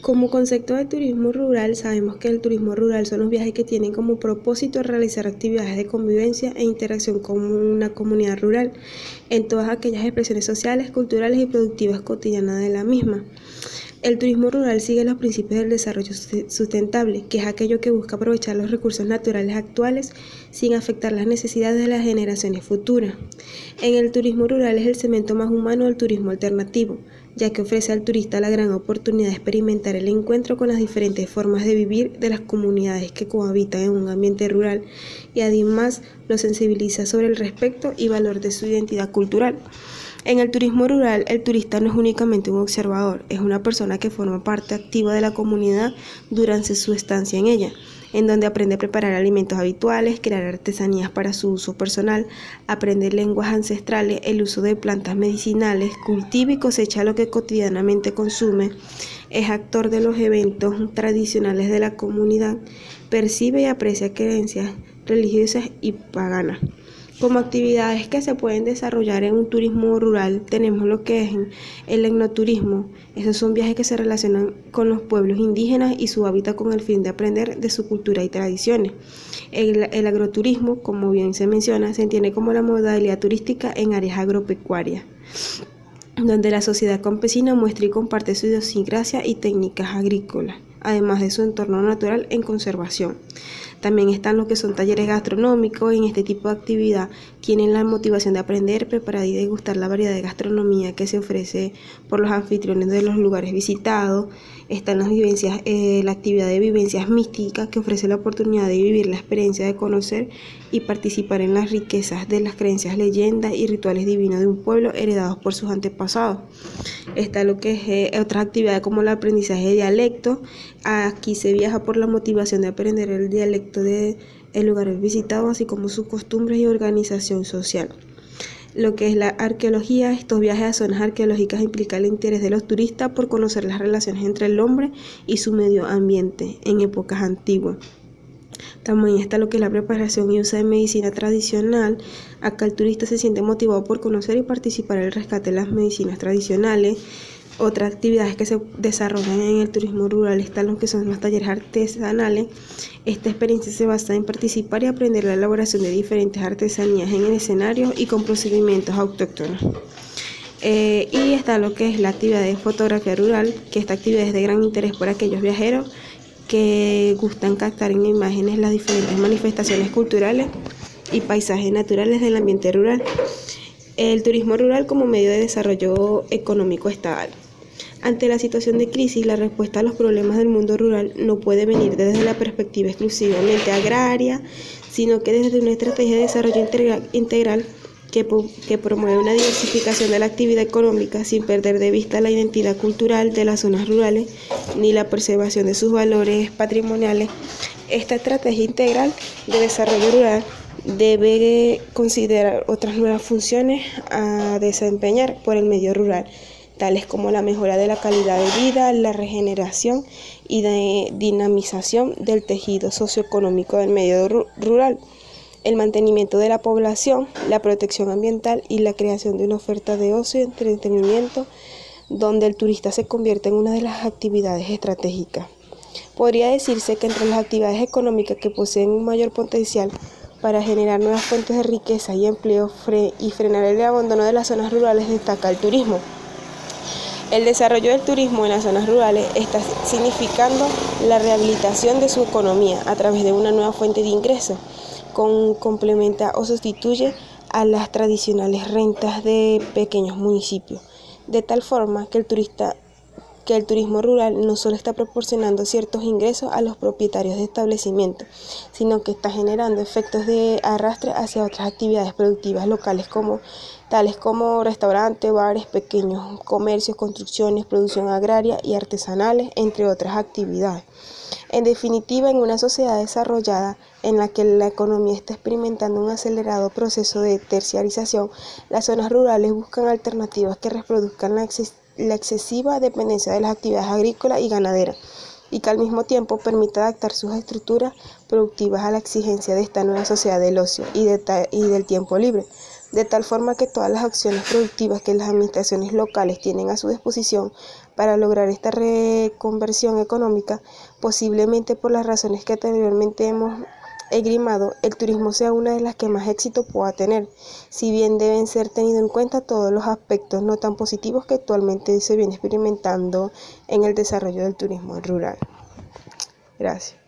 Como concepto de turismo rural, sabemos que el turismo rural son los viajes que tienen como propósito realizar actividades de convivencia e interacción con una comunidad rural en todas aquellas expresiones sociales, culturales y productivas cotidianas de la misma. El turismo rural sigue los principios del desarrollo sustentable, que es aquello que busca aprovechar los recursos naturales actuales sin afectar las necesidades de las generaciones futuras. En el turismo rural es el cemento más humano del turismo alternativo, ya que ofrece al turista la gran oportunidad de experimentar el encuentro con las diferentes formas de vivir de las comunidades que cohabitan en un ambiente rural y además lo sensibiliza sobre el respeto y valor de su identidad cultural. En el turismo rural, el turista no es únicamente un observador, es una persona que forma parte activa de la comunidad durante su estancia en ella, en donde aprende a preparar alimentos habituales, crear artesanías para su uso personal, aprender lenguas ancestrales, el uso de plantas medicinales, cultiva y cosecha lo que cotidianamente consume, es actor de los eventos tradicionales de la comunidad, percibe y aprecia creencias religiosas y paganas. Como actividades que se pueden desarrollar en un turismo rural tenemos lo que es el etnoturismo. Esos son viajes que se relacionan con los pueblos indígenas y su hábitat con el fin de aprender de su cultura y tradiciones. El, el agroturismo, como bien se menciona, se entiende como la modalidad turística en áreas agropecuarias donde la sociedad campesina muestra y comparte su idiosincrasia y técnicas agrícolas, además de su entorno natural en conservación. También están los que son talleres gastronómicos. En este tipo de actividad tienen la motivación de aprender, preparar y degustar la variedad de gastronomía que se ofrece por los anfitriones de los lugares visitados. Están las vivencias, eh, la actividad de vivencias místicas que ofrece la oportunidad de vivir la experiencia de conocer y participar en las riquezas de las creencias, leyendas y rituales divinos de un pueblo heredados por sus antepasados. Está lo que es eh, otras actividades como el aprendizaje de dialecto. Aquí se viaja por la motivación de aprender el dialecto de el lugar visitado, así como sus costumbres y organización social. Lo que es la arqueología, estos viajes a zonas arqueológicas implican el interés de los turistas por conocer las relaciones entre el hombre y su medio ambiente en épocas antiguas. También está lo que es la preparación y uso de medicina tradicional. Acá el turista se siente motivado por conocer y participar en el rescate de las medicinas tradicionales. Otras actividades que se desarrollan en el turismo rural están los que son los talleres artesanales. Esta experiencia se basa en participar y aprender la elaboración de diferentes artesanías en el escenario y con procedimientos autóctonos. Eh, y está lo que es la actividad de fotografía rural, que esta actividad es de gran interés por aquellos viajeros que gustan captar en imágenes las diferentes manifestaciones culturales y paisajes naturales del ambiente rural. El turismo rural como medio de desarrollo económico estatal. Ante la situación de crisis, la respuesta a los problemas del mundo rural no puede venir desde la perspectiva exclusivamente agraria, sino que desde una estrategia de desarrollo integral que, promueve una diversificación de la actividad económica sin perder de vista la identidad cultural de las zonas rurales ni la preservación de sus valores patrimoniales. Esta estrategia integral de desarrollo rural debe considerar otras nuevas funciones a desempeñar por el medio rural, tales como la mejora de la calidad de vida, la regeneración y de dinamización del tejido socioeconómico del medio rural el mantenimiento de la población, la protección ambiental y la creación de una oferta de ocio y entretenimiento donde el turista se convierte en una de las actividades estratégicas. Podría decirse que entre las actividades económicas que poseen un mayor potencial para generar nuevas fuentes de riqueza y empleo y frenar el abandono de las zonas rurales destaca el turismo. El desarrollo del turismo en las zonas rurales está significando la rehabilitación de su economía a través de una nueva fuente de ingresos con, complementa o sustituye a las tradicionales rentas de pequeños municipios, de tal forma que el turista que el turismo rural no solo está proporcionando ciertos ingresos a los propietarios de establecimientos, sino que está generando efectos de arrastre hacia otras actividades productivas locales como tales como restaurantes, bares, pequeños comercios, construcciones, producción agraria y artesanales, entre otras actividades. En definitiva, en una sociedad desarrollada en la que la economía está experimentando un acelerado proceso de terciarización, las zonas rurales buscan alternativas que reproduzcan la, excesiva dependencia de las actividades agrícolas y ganaderas y que al mismo tiempo permita adaptar sus estructuras productivas a la exigencia de esta nueva sociedad del ocio y, y del tiempo libre, de tal forma que todas las acciones productivas que las administraciones locales tienen a su disposición para lograr esta reconversión económica, posiblemente por las razones que anteriormente hemos esgrimado, el turismo sea una de las que más éxito pueda tener, si bien deben ser tenidos en cuenta todos los aspectos no tan positivos que actualmente se viene experimentando en el desarrollo del turismo rural. Gracias.